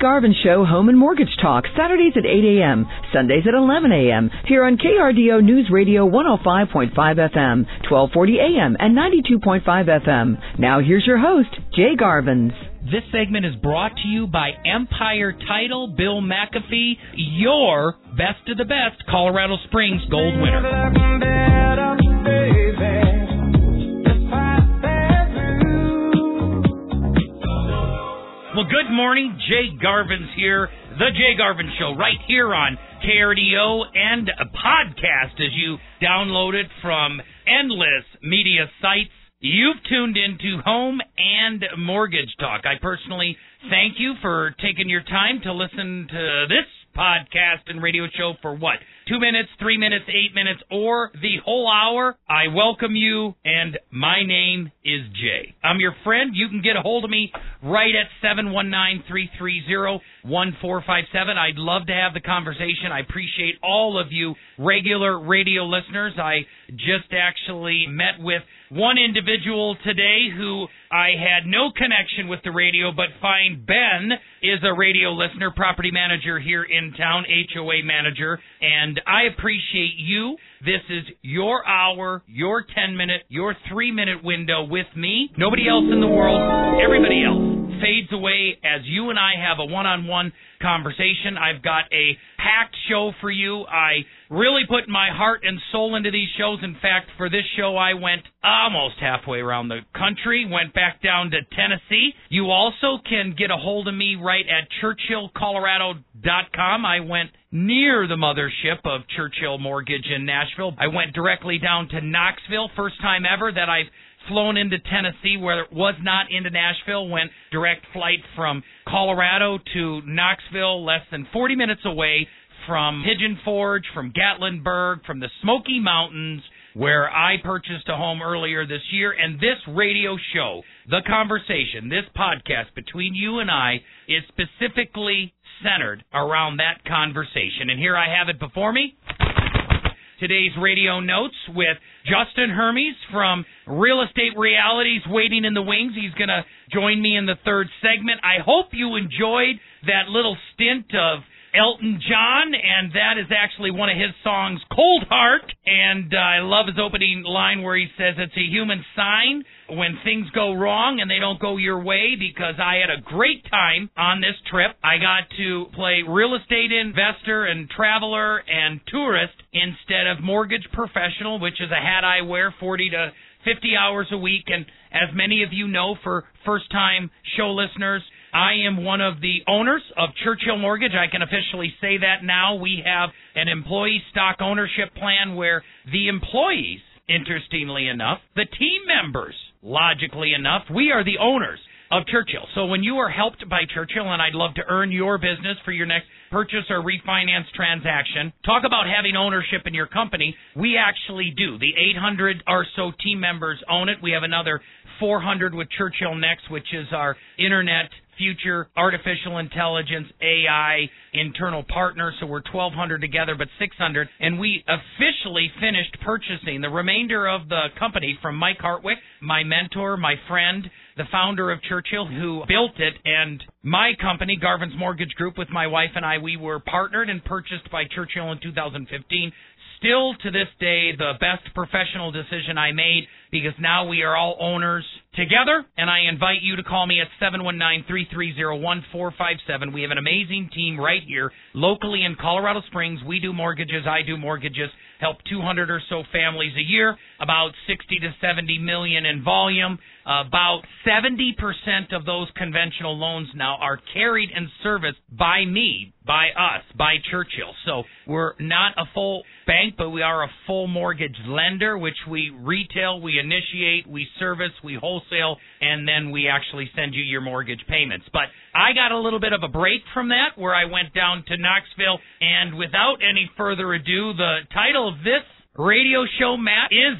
The Jay Garvin Show Home and Mortgage Talk, Saturdays at 8 a.m., Sundays at 11 a.m., here on KRDO News Radio 105.5 FM, 1240 a.m., and 92.5 FM. Now here's your host, Jay Garvins. This segment is brought to you by Empire Title, Bill McAfee, your best of the best Colorado Springs gold winner. Well, good morning. Jay Garvin's here. The Jay Garvin Show, right here on KRDO and a podcast as you download it from endless media sites. You've tuned into Home and Mortgage Talk. I personally thank you for taking your time to listen to this podcast and radio show for what? Two minutes, three minutes, eight minutes, or the whole hour? I welcome you, and my name is Jay. I'm your friend. You can get a hold of me right at 719 330 1457. I'd love to have the conversation. I appreciate all of you regular radio listeners. I just actually met with one individual today who I had no connection with the radio, but find Ben is a radio listener, property manager here in town, HOA manager, and I appreciate you. This is your hour, your 10 minute, your 3 minute window with me. Nobody else in the world, everybody else fades away as you and I have a one on one conversation. I've got a packed show for you. I really put my heart and soul into these shows. In fact, for this show, I went almost halfway around the country, went back down to Tennessee. You also can get a hold of me right at churchillcolorado.com. I went near the mothership of Churchill Mortgage in Nashville. I went directly down to Knoxville, first time ever that I've flown into Tennessee where it was not into Nashville, went direct flight from Colorado to Knoxville, less than 40 minutes away from Pigeon Forge, from Gatlinburg, from the Smoky Mountains, where I purchased a home earlier this year. And this radio show, The Conversation, this podcast between you and I, is specifically centered around that conversation. And here I have it before me today's radio notes with Justin Hermes from Real Estate Realities waiting in the wings. He's going to join me in the third segment. I hope you enjoyed that little stint of Elton John, and that is actually one of his songs, Cold Heart. And uh, I love his opening line where he says it's a human sign when things go wrong and they don't go your way because I had a great time on this trip. I got to play real estate investor and traveler and tourist instead of mortgage professional, which is a hat I wear 40 to 50 hours a week. And as many of you know, for first time show listeners, I am one of the owners of Churchill Mortgage. I can officially say that now. We have an employee stock ownership plan where the employees, interestingly enough, the team members, logically enough, we are the owners of Churchill. So when you are helped by Churchill, and I'd love to earn your business for your next purchase or refinance transaction, talk about having ownership in your company. We actually do. The 800 or so team members own it. We have another 400 with Churchill Next, which is our internet future artificial intelligence, AI, internal partner. So we're 1,200 together, but 600. And we officially finished purchasing the remainder of the company from Mike Hardwick, my mentor, my friend, the founder of Churchill, who built it. And my company, Garvin's Mortgage Group, with my wife and I, we were partnered and purchased by Churchill in 2015 still to this day the best professional decision I made because now we are all owners together. And I invite you to call me at 719 330 1457. We have an amazing team right here locally in Colorado Springs. We do mortgages, I do mortgages, help 200 or so families a year, about 60 to 70 million in volume. About 70% of those conventional loans now are carried and serviced by me, by us, by Churchill. So we're not a full bank, but we are a full mortgage lender, which we retail, we initiate, we service, we wholesale, and then we actually send you your mortgage payments. But I got a little bit of a break from that where I went down to Knoxville, and without any further ado, the title of this radio show, Matt, is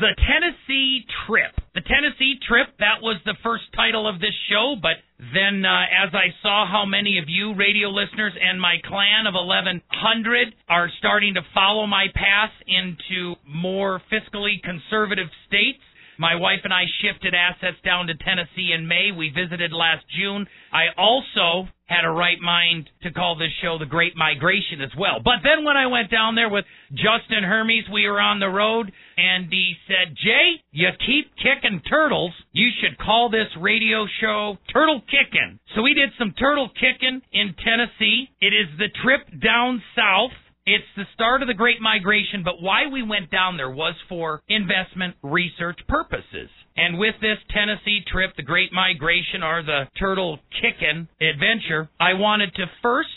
the Tennessee Trip. The Tennessee Trip, that was the first title of this show, but then uh, as I saw how many of you radio listeners and my clan of 1100 are starting to follow my path into more fiscally conservative states, My wife and I shifted assets down to Tennessee in May. We visited last June. I also had a right mind to call this show The Great Migration as well. But then when I went down there with Justin Hermes, we were on the road, and he said, Jay, you keep kicking turtles. You should call this radio show Turtle Kicking. So we did some turtle kicking in Tennessee. It is the trip down south. It's the start of the Great Migration, but why we went down there was for investment research purposes. And with this Tennessee trip, the Great Migration or the Turtle Kickin' adventure, I wanted to first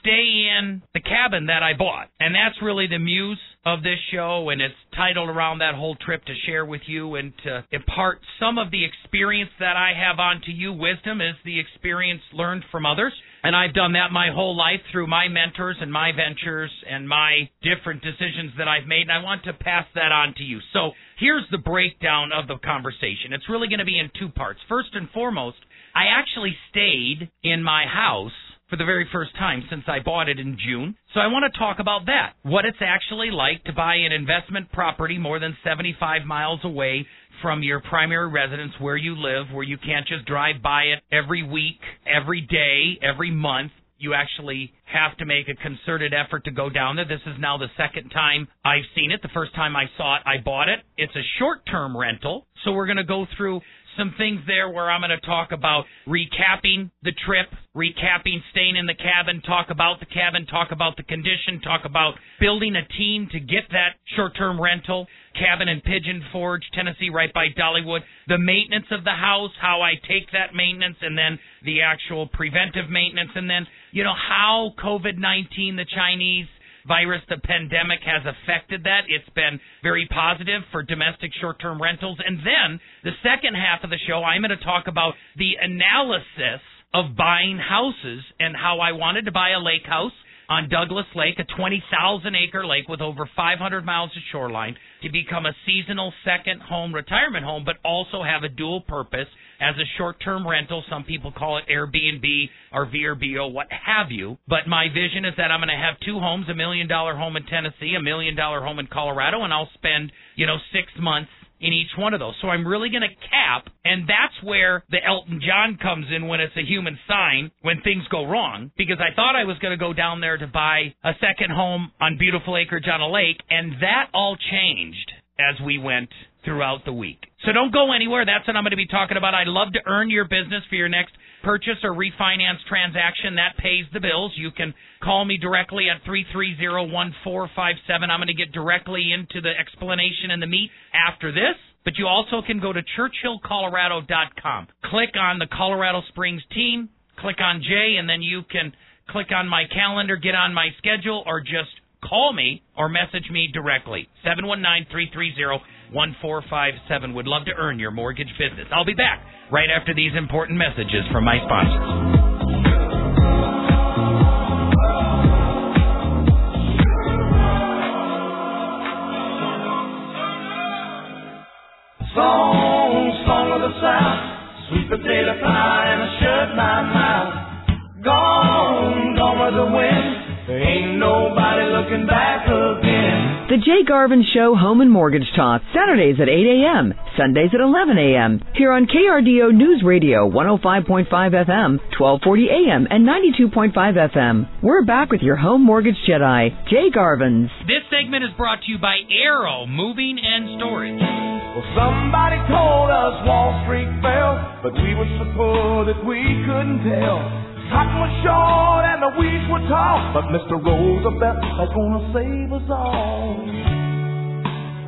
stay in the cabin that I bought. And that's really the muse of this show, and it's titled around that whole trip to share with you and to impart some of the experience that I have onto you. Wisdom is the experience learned from others. And I've done that my whole life through my mentors and my ventures and my different decisions that I've made. And I want to pass that on to you. So here's the breakdown of the conversation. It's really going to be in two parts. First and foremost, I actually stayed in my house for the very first time since I bought it in June. So I want to talk about that. What it's actually like to buy an investment property more than 75 miles away from your primary residence where you live, where you can't just drive by it every week, every day, every month. You actually have to make a concerted effort to go down there. This is now the second time I've seen it. The first time I saw it, I bought it. It's a short term rental. So we're going to go through some things there where I'm going to talk about recapping the trip, recapping staying in the cabin, talk about the cabin, talk about the condition, talk about building a team to get that short term rental, cabin in Pigeon Forge, Tennessee, right by Dollywood, the maintenance of the house, how I take that maintenance, and then the actual preventive maintenance, and then, you know, how COVID 19, the Chinese virus, the pandemic has affected that. It's been very positive for domestic short term rentals. And then the second half of the show, I'm going to talk about the analysis of buying houses and how I wanted to buy a lake house on Douglas Lake, a 20,000 acre lake with over 500 miles of shoreline, to become a seasonal second home retirement home, but also have a dual purpose as a short term rental. Some people call it Airbnb or VRBO, what have you. But my vision is that I'm going to have two homes a million dollar home in Tennessee, a million dollar home in Colorado, and I'll spend, you know, six months in each one of those. So I'm really going to cap, and that's where the Elton John comes in when it's a human sign when things go wrong. Because I thought I was going to go down there to buy a second home on beautiful acreage on a lake, and that all changed as we went throughout the week. So don't go anywhere. That's what I'm going to be talking about. I'd love to earn your business for your next purchase or refinance transaction that pays the bills. You can call me directly at 330-1457. I'm going to get directly into the explanation and the meat after this. But you also can go to churchillcolorado.com. Click on the Colorado Springs team, click on Jay, and then you can click on my calendar, get on my schedule, or just call me or message me directly. 719 330 1457. Would love to earn your mortgage business. I'll be back right after these important messages from my sponsors. Song, song of the South, sweet potato pie, and I shut my mouth. Gone, gone with the wind. There ain't nobody looking back. The Jay Garvin Show Home and Mortgage Talk, Saturdays at 8 a.m., Sundays at 11 a.m. Here on KRDO News Radio 105.5 FM, 1240 a.m., and 92.5 FM. We're back with your home mortgage Jedi, Jay Garvins. This segment is brought to you by Arrow Moving and Storage. Well, somebody told us Wall Street fell, but we were so poor that we couldn't tell. Cotton was short and the weeds were tall, but Mr. Roosevelt was gonna save us all.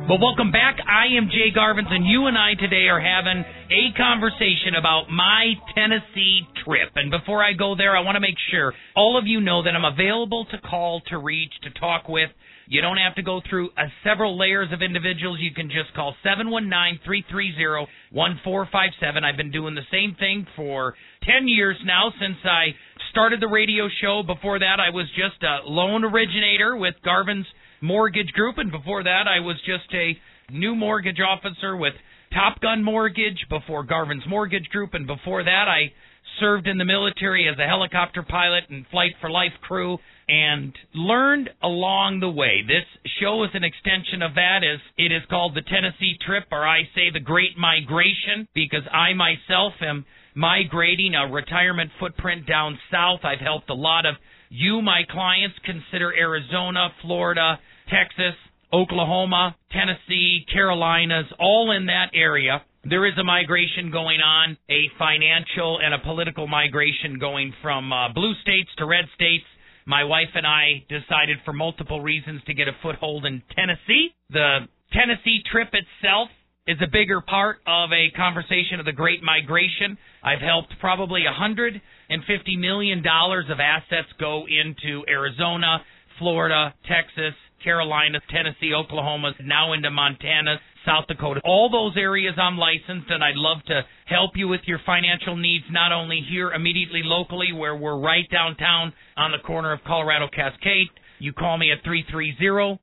But welcome back. I am Jay Garvins, and you and I today are having a conversation about my Tennessee trip. And before I go there, I want to make sure all of you know that I'm available to call, to reach, to talk with. You don't have to go through uh, several layers of individuals. You can just call 719-330-1457. I've been doing the same thing for 10 years now since I started the radio show. Before that, I was just a loan originator with Garvin's Mortgage Group. And before that, I was just a new mortgage officer with Top Gun Mortgage before Garvin's Mortgage Group. And before that, I served in the military as a helicopter pilot and flight for life crew and learned along the way. This show is an extension of that as it is called the Tennessee Trip or I say the Great Migration because I myself am migrating a retirement footprint down south. I've helped a lot of you, my clients, consider Arizona, Florida, Texas, Oklahoma, Tennessee, Carolinas, all in that area. There is a migration going on, a financial and a political migration going from uh, blue states to red states. My wife and I decided for multiple reasons to get a foothold in Tennessee. The Tennessee trip itself is a bigger part of a conversation of the Great Migration. I've helped probably a hundred and fifty million dollars of assets go into Arizona, Florida, Texas, Carolina, Tennessee, Oklahoma, now into Montana, South Dakota. All those areas I'm licensed, and I'd love to help you with your financial needs, not only here immediately locally, where we're right downtown on the corner of Colorado Cascade. You call me at 330-1457,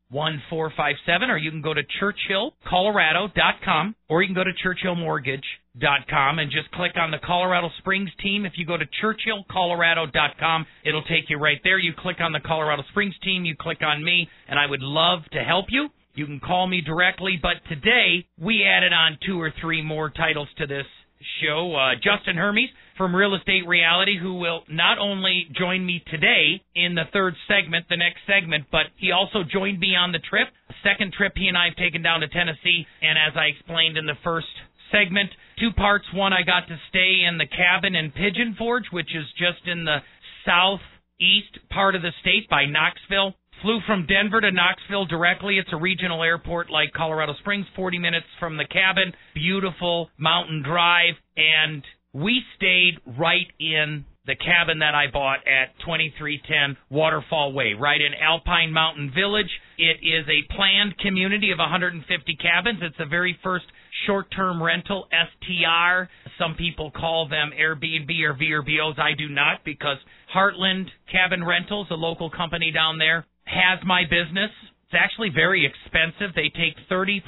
or you can go to churchillcolorado.com, or you can go to churchillmortgage.com and just click on the Colorado Springs team. If you go to churchillcolorado.com, it'll take you right there. You click on the Colorado Springs team, you click on me, and I would love to help you. You can call me directly, but today we added on two or three more titles to this show. Uh, Justin Hermes from Real Estate Reality, who will not only join me today in the third segment, the next segment, but he also joined me on the trip. Second trip he and I have taken down to Tennessee, and as I explained in the first segment, two parts. One, I got to stay in the cabin in Pigeon Forge, which is just in the southeast part of the state by Knoxville. Flew from Denver to Knoxville directly. It's a regional airport like Colorado Springs, 40 minutes from the cabin. Beautiful mountain drive. And we stayed right in the cabin that I bought at 2310 Waterfall Way, right in Alpine Mountain Village. It is a planned community of 150 cabins. It's the very first short term rental, STR. Some people call them Airbnb or VRBOs. I do not because Heartland Cabin Rentals, a local company down there, has my business. It's actually very expensive. They take 30%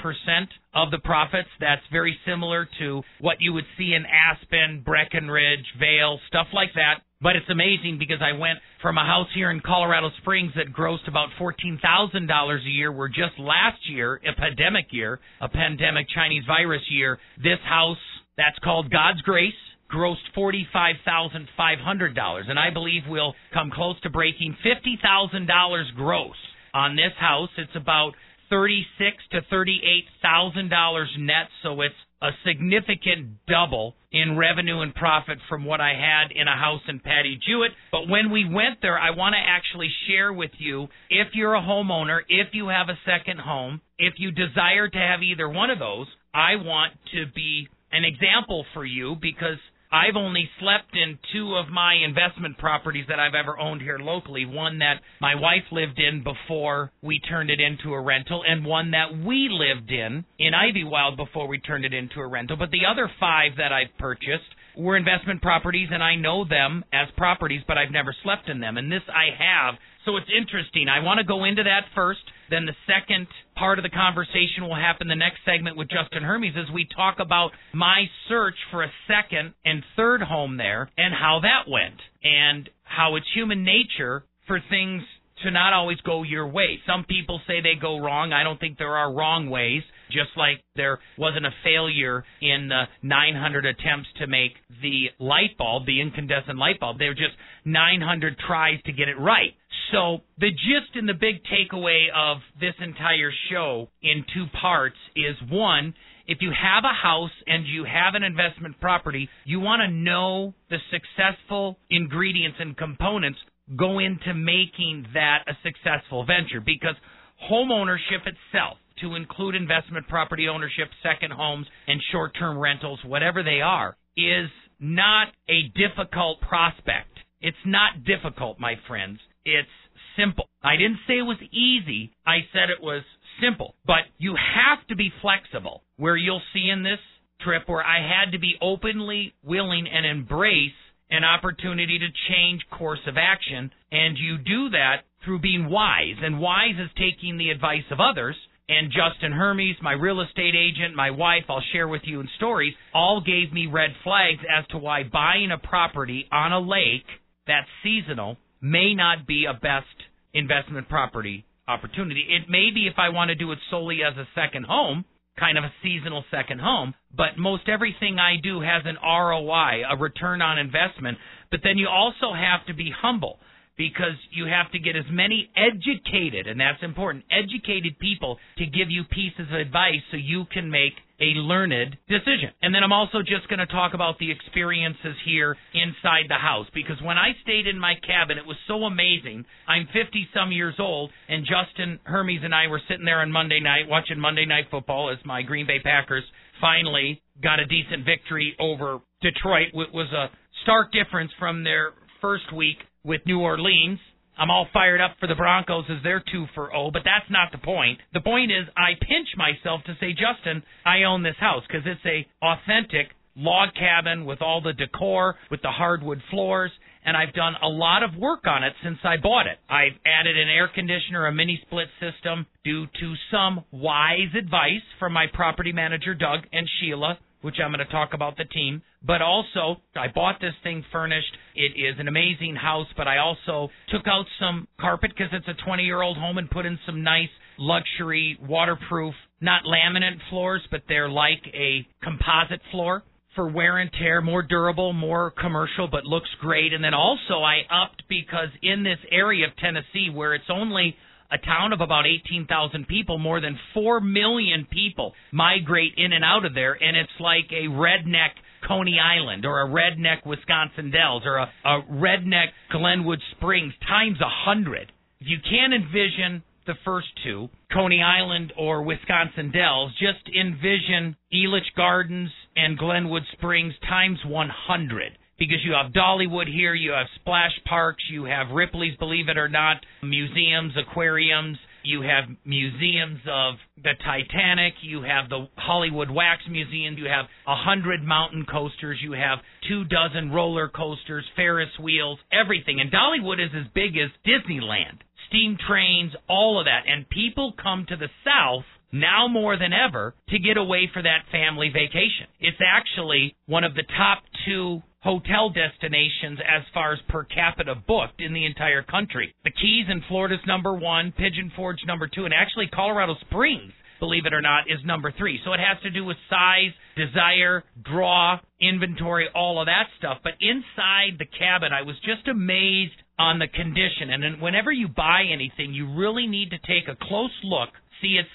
of the profits. That's very similar to what you would see in Aspen, Breckenridge, Vail, stuff like that. But it's amazing because I went from a house here in Colorado Springs that grossed about $14,000 a year, where just last year, a pandemic year, a pandemic Chinese virus year, this house that's called God's Grace grossed $45,500. And I believe we'll come close to breaking $50,000 gross on this house. It's about thirty-six to thirty-eight thousand dollars net, so it's a significant double in revenue and profit from what I had in a house in Patty Jewett. But when we went there, I want to actually share with you if you're a homeowner, if you have a second home, if you desire to have either one of those, I want to be an example for you because I've only slept in two of my investment properties that I've ever owned here locally. One that my wife lived in before we turned it into a rental, and one that we lived in in Ivywild before we turned it into a rental. But the other five that I've purchased were investment properties, and I know them as properties, but I've never slept in them. And this I have. So it's interesting. I want to go into that first. Then the second part of the conversation will happen the next segment with Justin Hermes as we talk about my search for a second and third home there and how that went and how it's human nature for things to not always go your way. Some people say they go wrong. I don't think there are wrong ways. Just like there wasn't a failure in the 900 attempts to make the light bulb, the incandescent light bulb. There were just 900 tries to get it right. So the gist and the big takeaway of this entire show in two parts is one, if you have a house and you have an investment property, you want to know the successful ingredients and components go into making that a successful venture because home ownership itself to include investment property ownership, second homes, and short term rentals, whatever they are, is not a difficult prospect. It's not difficult, my friends. It's simple. I didn't say it was easy. I said it was simple. But you have to be flexible. Where you'll see in this trip where I had to be openly willing and embrace an opportunity to change course of action. And you do that through being wise. And wise is taking the advice of others and Justin Hermes, my real estate agent, my wife, I'll share with you in stories, all gave me red flags as to why buying a property on a lake that's seasonal may not be a best investment property opportunity. It may be if I want to do it solely as a second home, kind of a seasonal second home, but most everything I do has an ROI, a return on investment. But then you also have to be humble because you have to get as many educated, and that's important, educated people to give you pieces of advice so you can make a learned decision. And then I'm also just going to talk about the experiences here inside the house because when I stayed in my cabin, it was so amazing. I'm 50 some years old, and Justin Hermes and I were sitting there on Monday night watching Monday Night Football as my Green Bay Packers finally got a decent victory over Detroit. It was a stark difference from their first week with New Orleans. I'm all fired up for the Broncos as they're two for oh, but that's not the point. The point is I pinch myself to say, Justin, I own this house because it's a authentic log cabin with all the decor, with the hardwood floors, and I've done a lot of work on it since I bought it. I've added an air conditioner, a mini split system, due to some wise advice from my property manager, Doug, and Sheila which I'm going to talk about the team. But also, I bought this thing furnished. It is an amazing house, but I also took out some carpet because it's a 20 year old home and put in some nice luxury waterproof, not laminate floors, but they're like a composite floor for wear and tear, more durable, more commercial, but looks great. And then also I upped because in this area of Tennessee where it's only a town of about 18,000 people, more than 4 million people migrate in and out of there, and it's like a redneck Coney Island or a redneck Wisconsin Dells or a, a redneck Glenwood Springs times a hundred. If you can't envision the first two, Coney Island or Wisconsin Dells, just envision Elitch Gardens and Glenwood Springs times 100 because you have Dollywood here, you have splash parks, you have Ripley's, believe it or not, museums, aquariums, you have museums of the Titanic, you have the Hollywood Wax Museum, you have a hundred mountain coasters, you have two dozen roller coasters, Ferris wheels, everything. And Dollywood is as big as Disneyland. Steam trains, all of that. And people come to the South now more than ever to get away for that family vacation. It's actually one of the top two hotel destinations as far as per capita booked in the entire country. The Keys in Florida's number one, Pigeon Forge number two, and actually Colorado Springs, believe it or not, is number three. So it has to do with size, desire, draw, inventory, all of that stuff. But inside the cabin, I was just amazed on the condition. And whenever you buy anything, you really need to take a close look, see its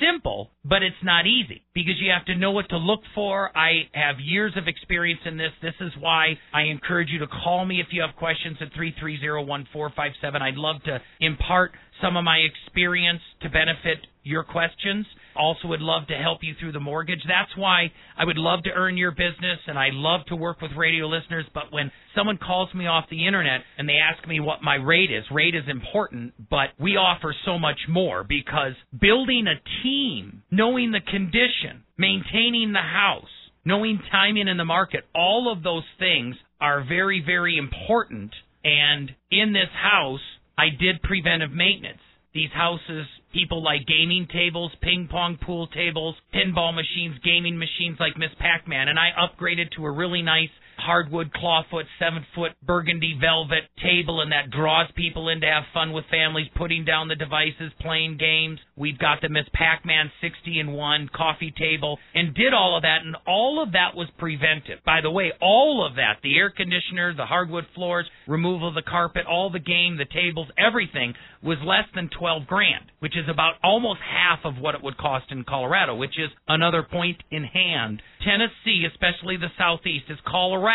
simple, but it's not easy because you have to know what to look for. I have years of experience in this. This is why I encourage you to call me if you have questions at 330-1457. I'd love to impart some of my experience to benefit your questions. Also, would love to help you through the mortgage. That's why I would love to earn your business and I love to work with radio listeners. But when someone calls me off the internet and they ask me what my rate is, rate is important, but we offer so much more because building a team, knowing the condition, maintaining the house, knowing timing in the market, all of those things are very, very important. And in this house, I did preventive maintenance. These houses, people like gaming tables, ping pong pool tables, pinball machines, gaming machines like Miss Pac Man, and I upgraded to a really nice hardwood clawfoot, seven foot burgundy velvet table, and that draws people in to have fun with families, putting down the devices, playing games. We've got the Miss Pac Man 60 in 1 coffee table, and did all of that, and all of that was preventive. By the way, all of that the air conditioner, the hardwood floors, removal of the carpet, all the game, the tables, everything was less than 12 grand, which is about almost half of what it would cost in Colorado, which is another point in hand. Tennessee, especially the southeast, is Colorado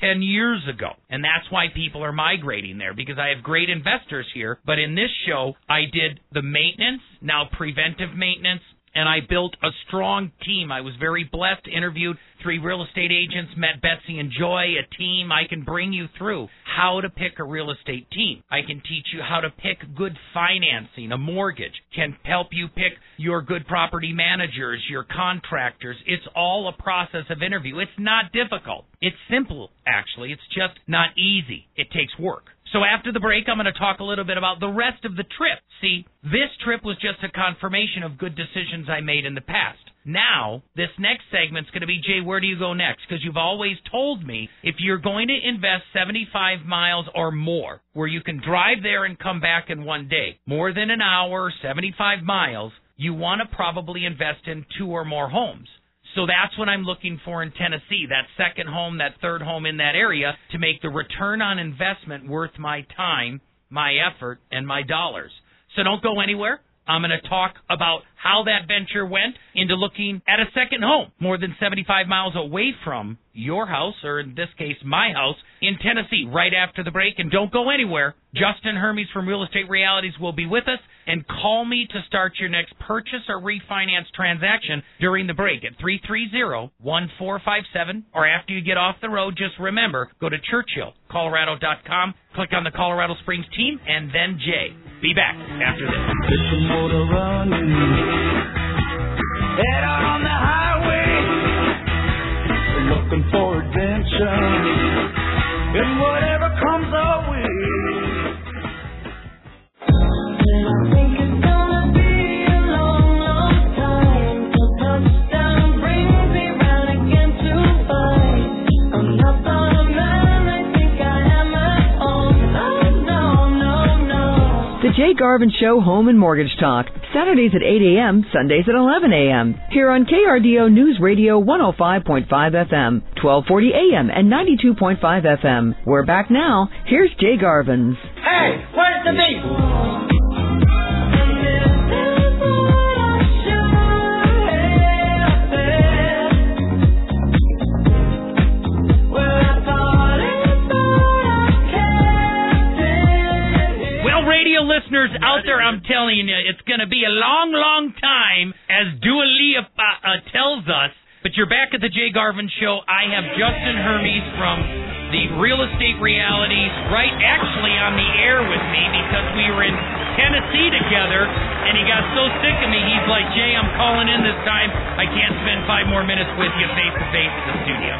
10 years ago. And that's why people are migrating there because I have great investors here. But in this show, I did the maintenance, now preventive maintenance, and I built a strong team. I was very blessed, interviewed three real estate agents, met Betsy and Joy, a team. I can bring you through how to pick a real estate team. I can teach you how to pick good financing, a mortgage, can help you pick your good property managers, your contractors. It's all a process of interview. It's not difficult. It's simple, actually. It's just not easy. It takes work. So after the break, I'm going to talk a little bit about the rest of the trip. See, this trip was just a confirmation of good decisions I made in the past. Now, this next segment's going to be Jay, where do you go next? Because you've always told me if you're going to invest 75 miles or more, where you can drive there and come back in one day, more than an hour, 75 miles, you want to probably invest in two or more homes. So that's what I'm looking for in Tennessee, that second home, that third home in that area to make the return on investment worth my time, my effort, and my dollars. So don't go anywhere. I'm going to talk about how that venture went into looking at a second home more than 75 miles away from your house, or in this case, my house, in Tennessee, right after the break. And don't go anywhere. Justin Hermes from Real Estate Realities will be with us. And call me to start your next purchase or refinance transaction during the break at 330 1457. Or after you get off the road, just remember go to ChurchillColorado.com, click on the Colorado Springs team, and then Jay. Be back after this. Looking for and whatever comes our way. Jay Garvin Show Home and Mortgage Talk, Saturdays at 8 a.m., Sundays at 11 a.m. Here on KRDO News Radio 105.5 FM, 1240 a.m., and 92.5 FM. We're back now. Here's Jay Garvin's. Hey, where's the beef? Listeners out there, I'm telling you, it's going to be a long, long time, as Dua Lipa uh, tells us. But you're back at the Jay Garvin Show. I have Justin Hermes from the Real Estate Realities right actually on the air with me because we were in Tennessee together, and he got so sick of me, he's like, Jay, I'm calling in this time. I can't spend five more minutes with you face to face in the studio.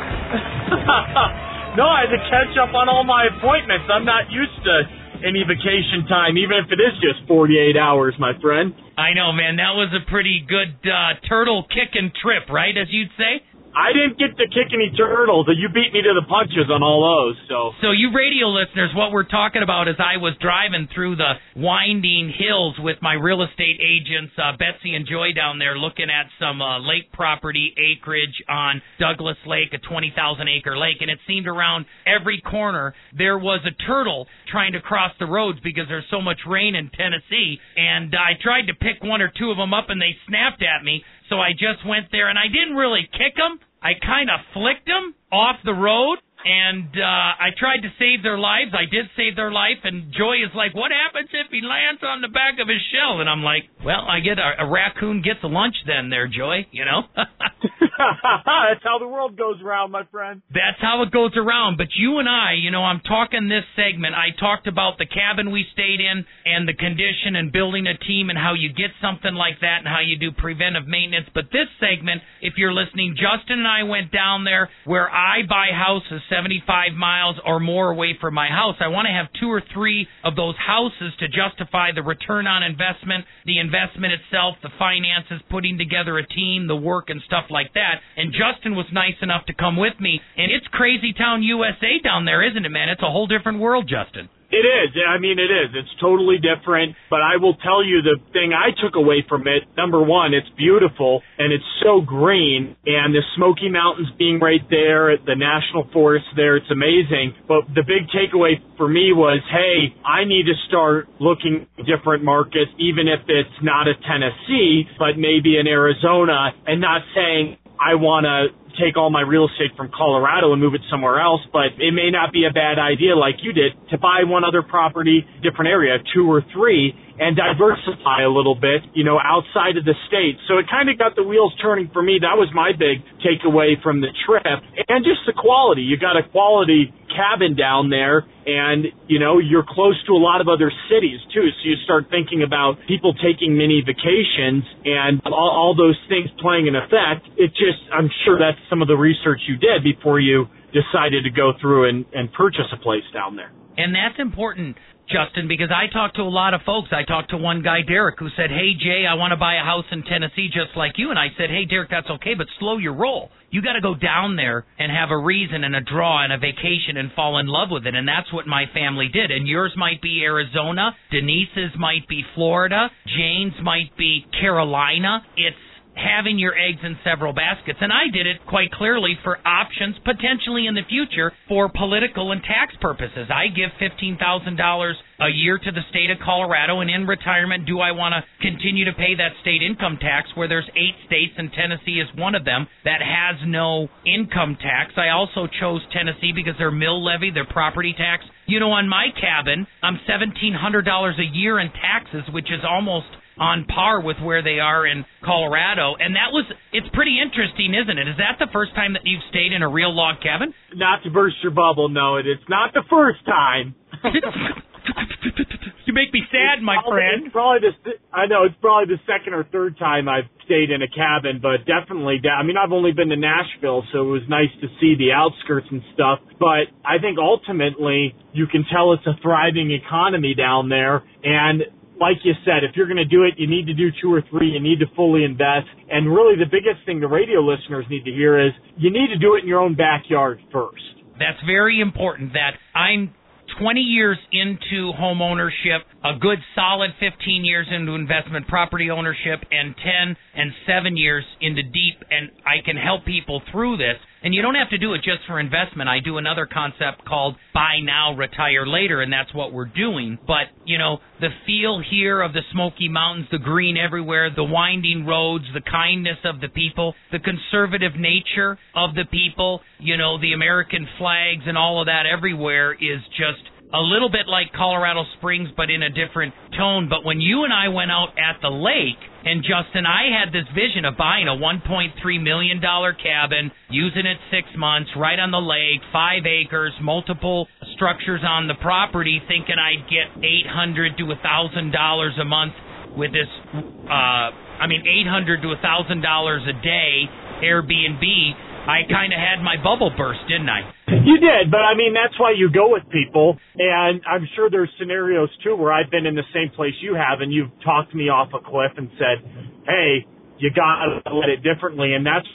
no, I had to catch up on all my appointments. I'm not used to any vacation time, even if it is just 48 hours, my friend. I know, man. That was a pretty good uh, turtle kicking trip, right? As you'd say. I didn't get to kick any turtles. You beat me to the punches on all those. So So, you radio listeners, what we're talking about is I was driving through the winding hills with my real estate agents, uh, Betsy and Joy down there, looking at some uh, lake property acreage on Douglas Lake, a 20,000 acre lake. And it seemed around every corner there was a turtle trying to cross the roads because there's so much rain in Tennessee. And I tried to pick one or two of them up and they snapped at me. So I just went there and I didn't really kick him. I kind of flicked him off the road and uh I tried to save their lives. I did save their life and Joy is like, "What happens if he lands on the back of his shell?" And I'm like, "Well, I get a, a raccoon gets lunch then there, Joy, you know?" that's how the world goes around, my friend. That's how it goes around. But you and I, you know, I'm talking this segment. I talked about the cabin we stayed in and the condition and building a team and how you get something like that and how you do preventive maintenance. But this segment, if you're listening, Justin and I went down there where I buy houses 75 miles or more away from my house. I want to have two or three of those houses to justify the return on investment, the investment itself, the finances, putting together a team, the work and stuff like that. And Justin was nice enough to come with me. And it's crazy town USA down there, isn't it, man? It's a whole different world, Justin. It is. I mean, it is. It's totally different. But I will tell you the thing I took away from it. Number one, it's beautiful and it's so green, and the Smoky Mountains being right there, at the national forest there, it's amazing. But the big takeaway for me was, hey, I need to start looking different markets, even if it's not a Tennessee, but maybe in Arizona, and not saying I want to take all my real estate from Colorado and move it somewhere else, but it may not be a bad idea like you did to buy one other property, different area, two or three, and diversify a little bit, you know, outside of the state. So it kind of got the wheels turning for me. That was my big takeaway from the trip. And just the quality. You got a quality cabin down there and, you know, you're close to a lot of other cities too. So you start thinking about people taking mini vacations and all, all those things playing an effect. It just, I'm sure that's some of the research you did before you decided to go through and, and purchase a place down there. And that's important, Justin, because I talked to a lot of folks. I talked to one guy, Derek, who said, Hey, Jay, I want to buy a house in Tennessee just like you. And I said, Hey, Derek, that's okay, but slow your roll. You got to go down there and have a reason and a draw and a vacation and fall in love with it. And that's what my family did. And yours might be Arizona. Denise's might be Florida. Jane's might be Carolina. It's having your eggs in several baskets. And I did it quite clearly for options potentially in the future for political and tax purposes. I give $15,000 a year to the state of Colorado, and in retirement, do I want to continue to pay that state income tax where there's eight states and Tennessee is one of them that has no income tax? I also chose Tennessee because their mill levy, their property tax. You know, on my cabin, I'm $1,700 a year in taxes, which is almost on par with where they are in Colorado. And that was, it's pretty interesting, isn't it? Is that the first time that you've stayed in a real log cabin? Not to burst your bubble, no, it it is not the first time. you make me sad, my Probably- friend. It's probably the I know it's probably the second or third time I've stayed in a cabin, but definitely. I mean, I've only been to Nashville, so it was nice to see the outskirts and stuff. But I think ultimately you can tell it's a thriving economy down there, and like you said, if you're going to do it, you need to do two or three. You need to fully invest. And really, the biggest thing the radio listeners need to hear is you need to do it in your own backyard first. That's very important that I'm 20 years into home ownership, a good solid 15 years into investment property ownership, and 10 and 7 years into deep, and I can help people through this. And you don't have to do it just for investment. I do another concept called buy now, retire later, and that's what we're doing. But, you know, the feel here of the Smoky Mountains, the green everywhere, the winding roads, the kindness of the people, the conservative nature of the people, you know, the American flags and all of that everywhere is just a little bit like Colorado Springs, but in a different tone. But when you and I went out at the lake, and Justin, I had this vision of buying a $1.3 million cabin, using it six months, right on the lake, five acres, multiple structures on the property, thinking I'd get 800 to $1,000 a month with this, uh, I mean, 800 to $1,000 a day Airbnb. I kind of had my bubble burst, didn't I? You did, but I mean that's why you go with people, and I'm sure there's scenarios too where I've been in the same place you have, and you've talked me off a cliff and said, "Hey, you got to let it differently," and that's.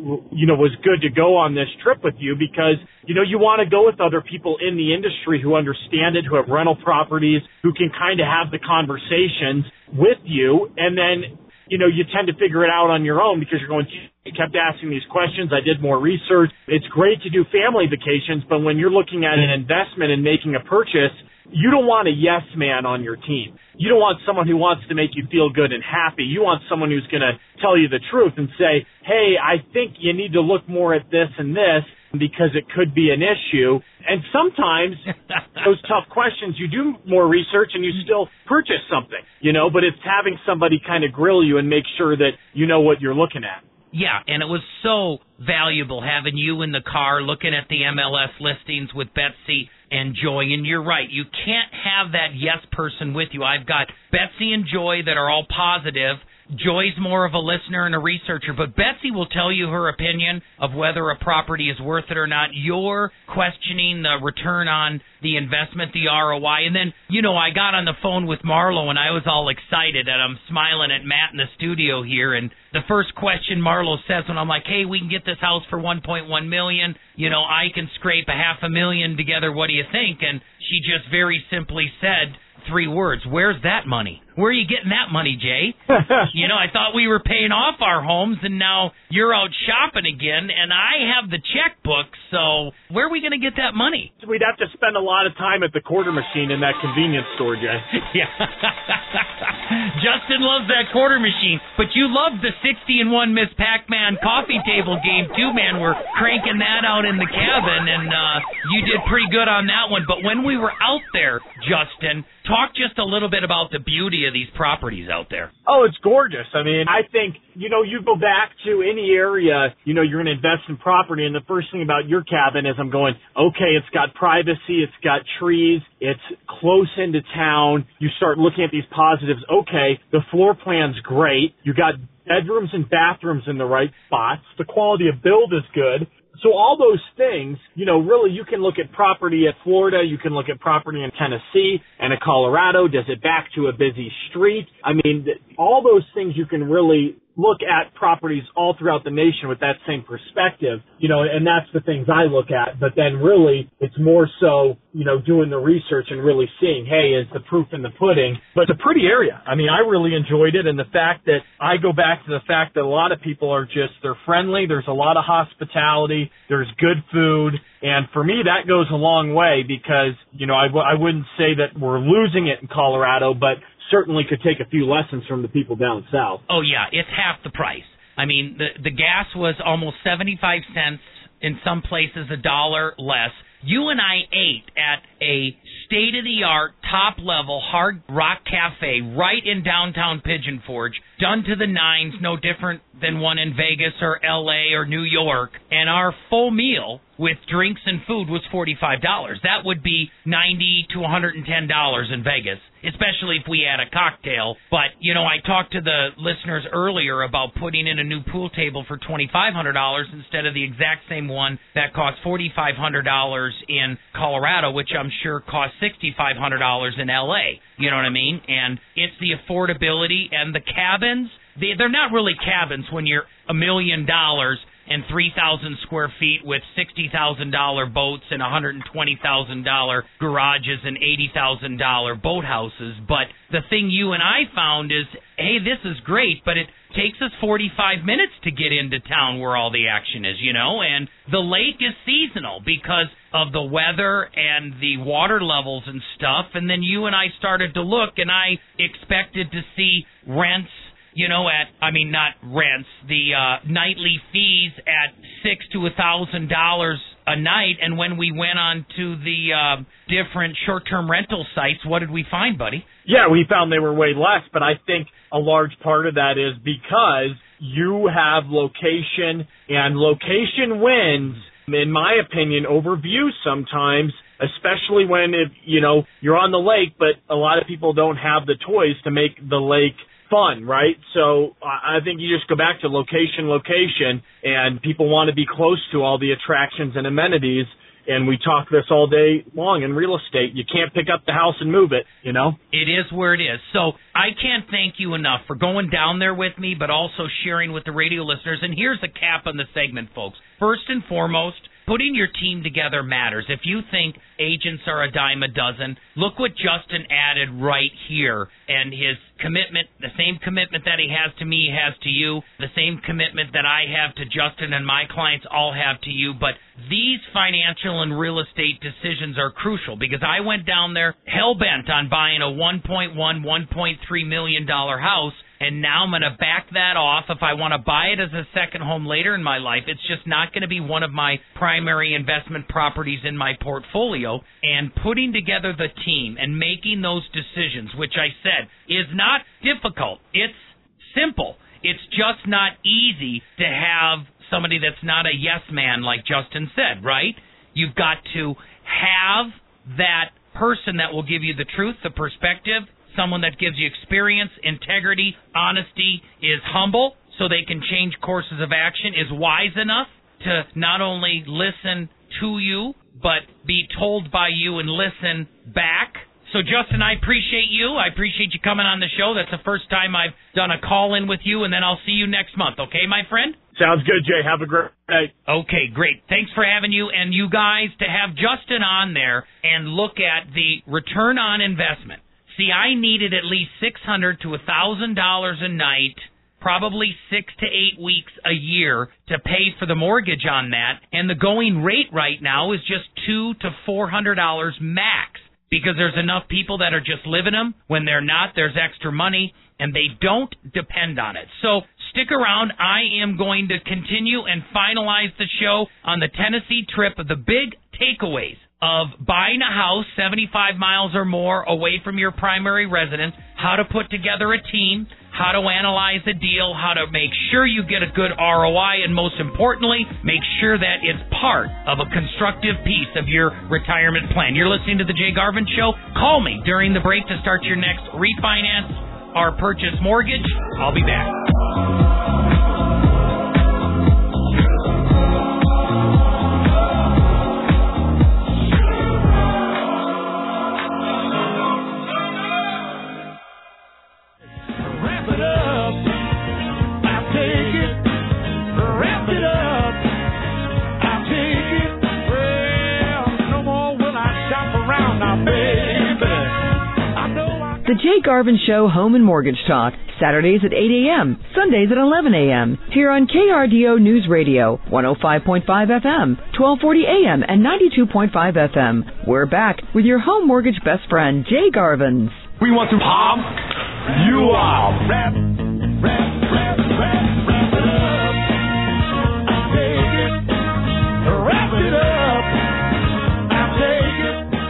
You know, was good to go on this trip with you because you know you want to go with other people in the industry who understand it, who have rental properties, who can kind of have the conversations with you, and then you know, you tend to figure it out on your own because you're going, you kept asking these questions. I did more research. It's great to do family vacations, but when you're looking at an investment and making a purchase, you don't want a yes man on your team. You don't want someone who wants to make you feel good and happy. You want someone who's going to tell you the truth and say, hey, I think you need to look more at this and this because it could be an issue. And sometimes those tough questions, you do more research and you still purchase something, you know, but it's having somebody kind of grill you and make sure that you know what you're looking at. Yeah, and it was so valuable having you in the car looking at the MLS listings with Betsy and Joy. And you're right, you can't have that yes person with you. I've got Betsy and Joy that are all positive. Joy's more of a listener and a researcher, but Betsy will tell you her opinion of whether a property is worth it or not. You're questioning the return on the investment, the ROI. And then, you know, I got on the phone with Marlo and I was all excited and I'm smiling at Matt in the studio here. And the first question Marlo says when I'm like, hey, we can get this house for 1.1 million, you know, I can scrape a half a million together. What do you think? And she just very simply said, three words. Where's that money? Where are you getting that money, Jay? you know, I thought we were paying off our homes and now you're out shopping again and I have the checkbook, so where are we going to get that money? We'd have to spend a lot of time at the quarter machine in that convenience store, Jay. Yeah. Justin loves that quarter machine, but you love the 60 and 1 Miss Pac-Man coffee table game too, man. We're cranking that out in the cabin and uh you did pretty good on that one, but when we were out there, Justin, talk just a little bit about the beauty of these properties out there. Oh, it's gorgeous. I mean, I think, you know, you go back to any area, you know, you're going to invest in property, and the first thing about your cabin is I'm going, okay, it's got privacy, it's got trees, it's close into town. You start looking at these positives. Okay, the floor plan's great. You got bedrooms and bathrooms in the right spots. The quality of build is good. So all those things, you know, really you can look at property at Florida, you can look at property in Tennessee and at Colorado. Does it back to a busy street? I mean, all those things you can really look at properties all throughout the nation with that same perspective, you know, and that's the things I look at. But then really it's more so, you know, doing the research and really seeing, hey, is the proof in the pudding? But it's a pretty area. I mean, I really enjoyed it and the fact that I go back to the fact that a lot of people are just, they're friendly. There's a lot of hospitality. There's good food. And for me, that goes a long way because, you know, I w- I wouldn't say that we're losing it in Colorado, but certainly could take a few lessons from the people down south. Oh yeah, it's half the price. I mean, the the gas was almost 75 cents in some places a dollar less. You and I ate at a state of the art, top level Hard Rock Cafe right in downtown Pigeon Forge, done to the nines, no different than one in Vegas or LA or New York. And our full meal with drinks and food was $45. That would be 90 to $110 in Vegas, especially if we had a cocktail. But, you know, I talked to the listeners earlier about putting in a new pool table for $2,500 instead of the exact same one that cost $4,500 in Colorado, which I'm sure cost $6,500 in LA. You know what I mean? And it's the affordability and the cabins. They, they're not really cabins when you're a million dollars and 3,000 square feet with $60,000 boats and $120,000 garages and $80,000 boathouses. But the thing you and I found is, hey, this is great, but it takes us 45 minutes to get into town where all the action is, you know, and the lake is seasonal because of the weather and the water levels and stuff. And then you and I started to look, and I expected to see rents you know, at I mean not rents, the uh nightly fees at six to a thousand dollars a night and when we went on to the uh, different short term rental sites, what did we find, buddy? Yeah, we found they were way less, but I think a large part of that is because you have location and location wins, in my opinion, over view sometimes, especially when if you know you're on the lake, but a lot of people don't have the toys to make the lake fun, right? So I think you just go back to location, location, and people want to be close to all the attractions and amenities. And we talk this all day long in real estate. You can't pick up the house and move it, you know? It is where it is. So I can't thank you enough for going down there with me, but also sharing with the radio listeners. And here's the cap on the segment, folks. First and foremost, putting your team together matters. If you think agents are a dime a dozen, look what Justin added right here and his commitment, the same commitment that he has to me, has to you, the same commitment that I have to Justin and my clients all have to you. But these financial and real estate decisions are crucial because I went down there hell bent on buying a 1.1, 1.3 million dollar house and now I'm going to back that off. If I want to buy it as a second home later in my life, it's just not going to be one of my primary investment properties in my portfolio. And putting together the team and making those decisions, which I said is not difficult, it's simple. It's just not easy to have somebody that's not a yes man, like Justin said, right? You've got to have that person that will give you the truth, the perspective, someone that gives you experience, integrity, honesty, is humble so they can change courses of action, is wise enough to not only listen to you, but be told by you and listen back. So, Justin, I appreciate you. I appreciate you coming on the show. That's the first time I've done a call in with you, and then I'll see you next month, okay, my friend? Sounds good, Jay. Have a great day. Okay, great. Thanks for having you and you guys to have Justin on there and look at the return on investment. See, I needed at least six hundred to a thousand dollars a night, probably six to eight weeks a year to pay for the mortgage on that, and the going rate right now is just two to four hundred dollars max because there's enough people that are just living them. When they're not, there's extra money, and they don't depend on it. So stick around. I am going to continue and finalize the show on the Tennessee trip of the big takeaways of buying a house 75 miles or more away from your primary residence, how to put together a team, how to analyze a deal, how to make sure you get a good ROI, and most importantly, make sure that it's part of a constructive piece of your retirement plan. You're listening to The Jay Garvin Show. Call me during the break to start your next refinance or purchase mortgage. I'll be back. The Jay Garvin Show Home and Mortgage Talk, Saturdays at 8 a.m., Sundays at 11 a.m. Here on KRDO News Radio, 105.5 FM, 1240 a.m., and 92.5 FM. We're back with your home mortgage best friend, Jay Garvins. We want to pop you up. Rap, rap, rap, rap, rap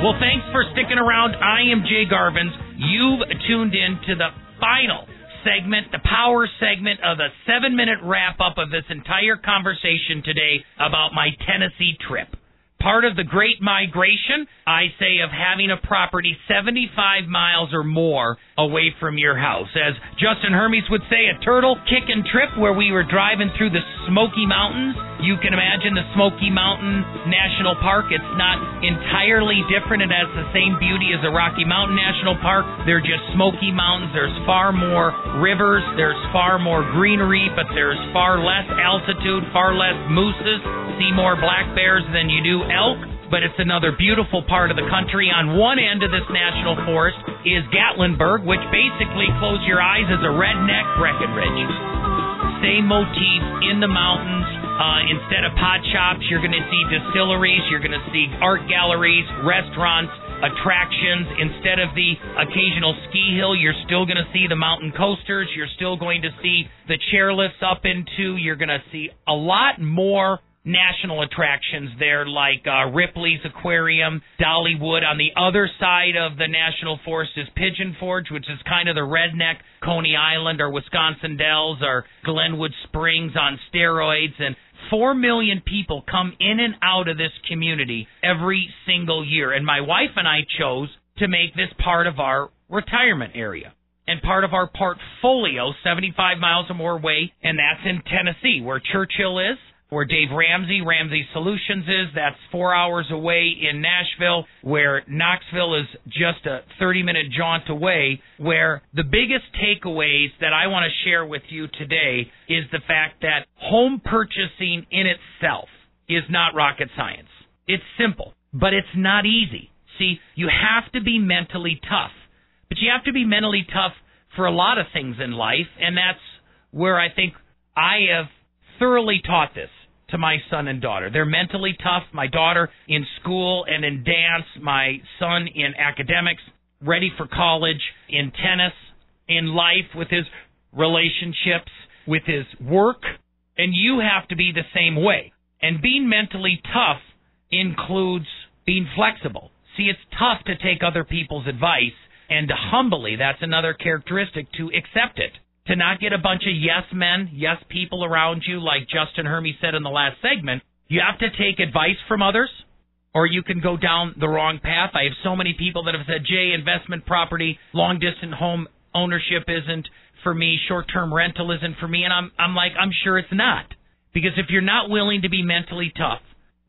Well, thanks for sticking around. I am Jay Garvins. You've tuned in to the final segment, the power segment of the seven minute wrap up of this entire conversation today about my Tennessee trip. Part of the great migration, I say, of having a property 75 miles or more away from your house. As Justin Hermes would say, a turtle kicking trip where we were driving through the Smoky Mountains. You can imagine the Smoky Mountain National Park. It's not entirely different. It has the same beauty as the Rocky Mountain National Park. They're just Smoky Mountains. There's far more rivers. There's far more greenery, but there's far less altitude, far less mooses. See more black bears than you do elk. But it's another beautiful part of the country. On one end of this national forest is Gatlinburg, which basically, close your eyes, is a redneck Breckenridge same motif in the mountains. Uh, instead of pot shops, you're going to see distilleries, you're going to see art galleries, restaurants, attractions. Instead of the occasional ski hill, you're still going to see the mountain coasters. You're still going to see the chairlifts up into. You're going to see a lot more national attractions there, like uh, Ripley's Aquarium, Dollywood. On the other side of the national forest is Pigeon Forge, which is kind of the redneck Coney Island or Wisconsin Dells or Glenwood Springs on steroids. And four million people come in and out of this community every single year. And my wife and I chose to make this part of our retirement area and part of our portfolio 75 miles or more away, and that's in Tennessee, where Churchill is, where Dave Ramsey, Ramsey Solutions is. That's four hours away in Nashville, where Knoxville is just a 30 minute jaunt away. Where the biggest takeaways that I want to share with you today is the fact that home purchasing in itself is not rocket science. It's simple, but it's not easy. See, you have to be mentally tough, but you have to be mentally tough for a lot of things in life, and that's where I think I have thoroughly taught this to my son and daughter. They're mentally tough. My daughter in school and in dance, my son in academics, ready for college, in tennis, in life with his relationships, with his work, and you have to be the same way. And being mentally tough includes being flexible. See, it's tough to take other people's advice and to humbly, that's another characteristic, to accept it to not get a bunch of yes men, yes people around you, like Justin Hermes said in the last segment. You have to take advice from others, or you can go down the wrong path. I have so many people that have said, Jay, investment property, long distance home ownership isn't for me, short term rental isn't for me, and I'm I'm like, I'm sure it's not. Because if you're not willing to be mentally tough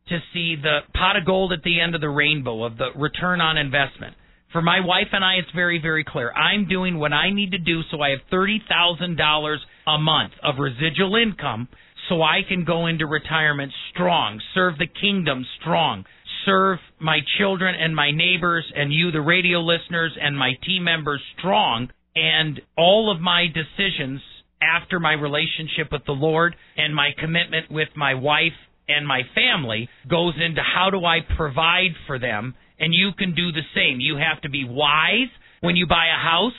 to see the pot of gold at the end of the rainbow of the return on investment, for my wife and I, it's very, very clear. I'm doing what I need to do so I have $30,000 a month of residual income so I can go into retirement strong, serve the kingdom strong, serve my children and my neighbors and you, the radio listeners, and my team members strong. And all of my decisions after my relationship with the Lord and my commitment with my wife and my family goes into how do I provide for them and you can do the same. You have to be wise when you buy a house.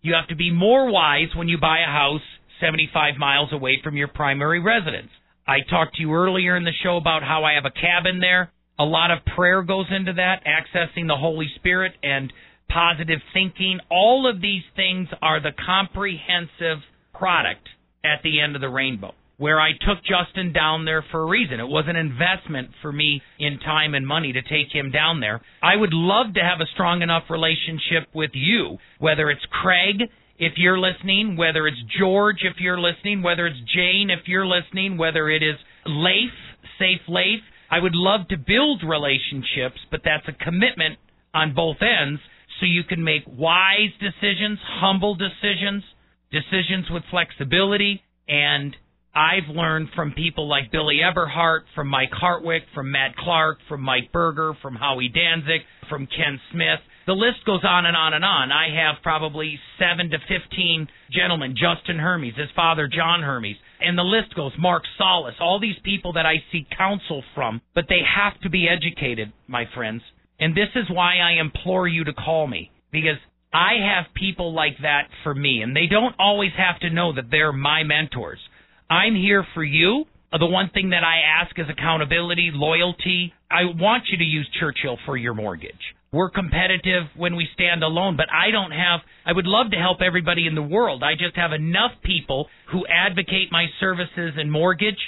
You have to be more wise when you buy a house 75 miles away from your primary residence. I talked to you earlier in the show about how I have a cabin there. A lot of prayer goes into that, accessing the Holy Spirit and positive thinking. All of these things are the comprehensive product at the end of the rainbow where I took Justin down there for a reason. It was an investment for me in time and money to take him down there. I would love to have a strong enough relationship with you, whether it's Craig, if you're listening, whether it's George, if you're listening, whether it's Jane, if you're listening, whether it is Leif, Safe Leif. I would love to build relationships, but that's a commitment on both ends so you can make wise decisions, humble decisions, decisions with flexibility, and I've learned from people like Billy Eberhart, from Mike Hardwick, from Matt Clark, from Mike Berger, from Howie Danzig, from Ken Smith. The list goes on and on and on. I have probably seven to fifteen gentlemen, Justin Hermes, his father John Hermes, and the list goes. Mark Solis, all these people that I seek counsel from, but they have to be educated, my friends. And this is why I implore you to call me because I have people like that for me, and they don't always have to know that they're my mentors. I'm here for you. Uh, The one thing that I ask is accountability, loyalty. I want you to use Churchill for your mortgage. We're competitive when we stand alone, but I don't have, I would love to help everybody in the world. I just have enough people who advocate my services and mortgage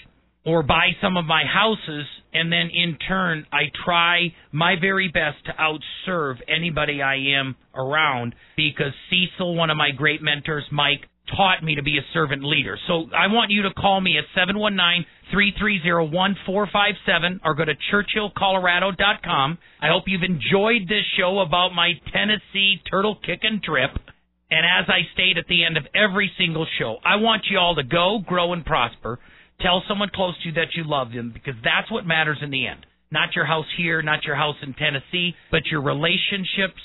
or buy some of my houses, and then in turn, I try my very best to outserve anybody I am around because Cecil, one of my great mentors, Mike, taught me to be a servant leader. So I want you to call me at 719-330-1457 or go to churchillcolorado.com. I hope you've enjoyed this show about my Tennessee turtle kicking trip. And as I state at the end of every single show, I want you all to go, grow, and prosper. Tell someone close to you that you love them because that's what matters in the end. Not your house here, not your house in Tennessee, but your relationships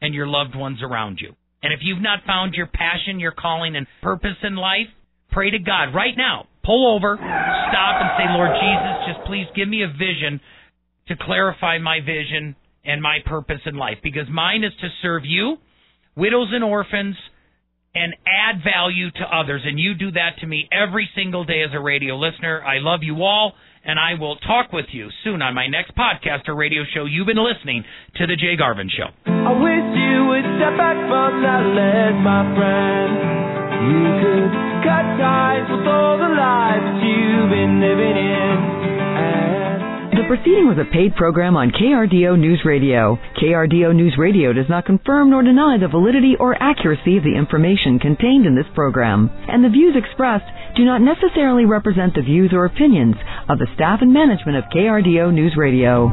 and your loved ones around you. And if you've not found your passion, your calling, and purpose in life, pray to God right now. Pull over, stop, and say, Lord Jesus, just please give me a vision to clarify my vision and my purpose in life because mine is to serve you, widows and orphans, and add value to others. And you do that to me every single day as a radio listener. I love you all, and I will talk with you soon on my next podcast or radio show. You've been listening to The Jay Garvin Show. I wish you would step back from that my friend. You could cut ties with all the that you've been living in. And The proceeding was a paid program on KRDO News Radio. KRDO News Radio does not confirm nor deny the validity or accuracy of the information contained in this program, and the views expressed do not necessarily represent the views or opinions of the staff and management of KRDO News Radio.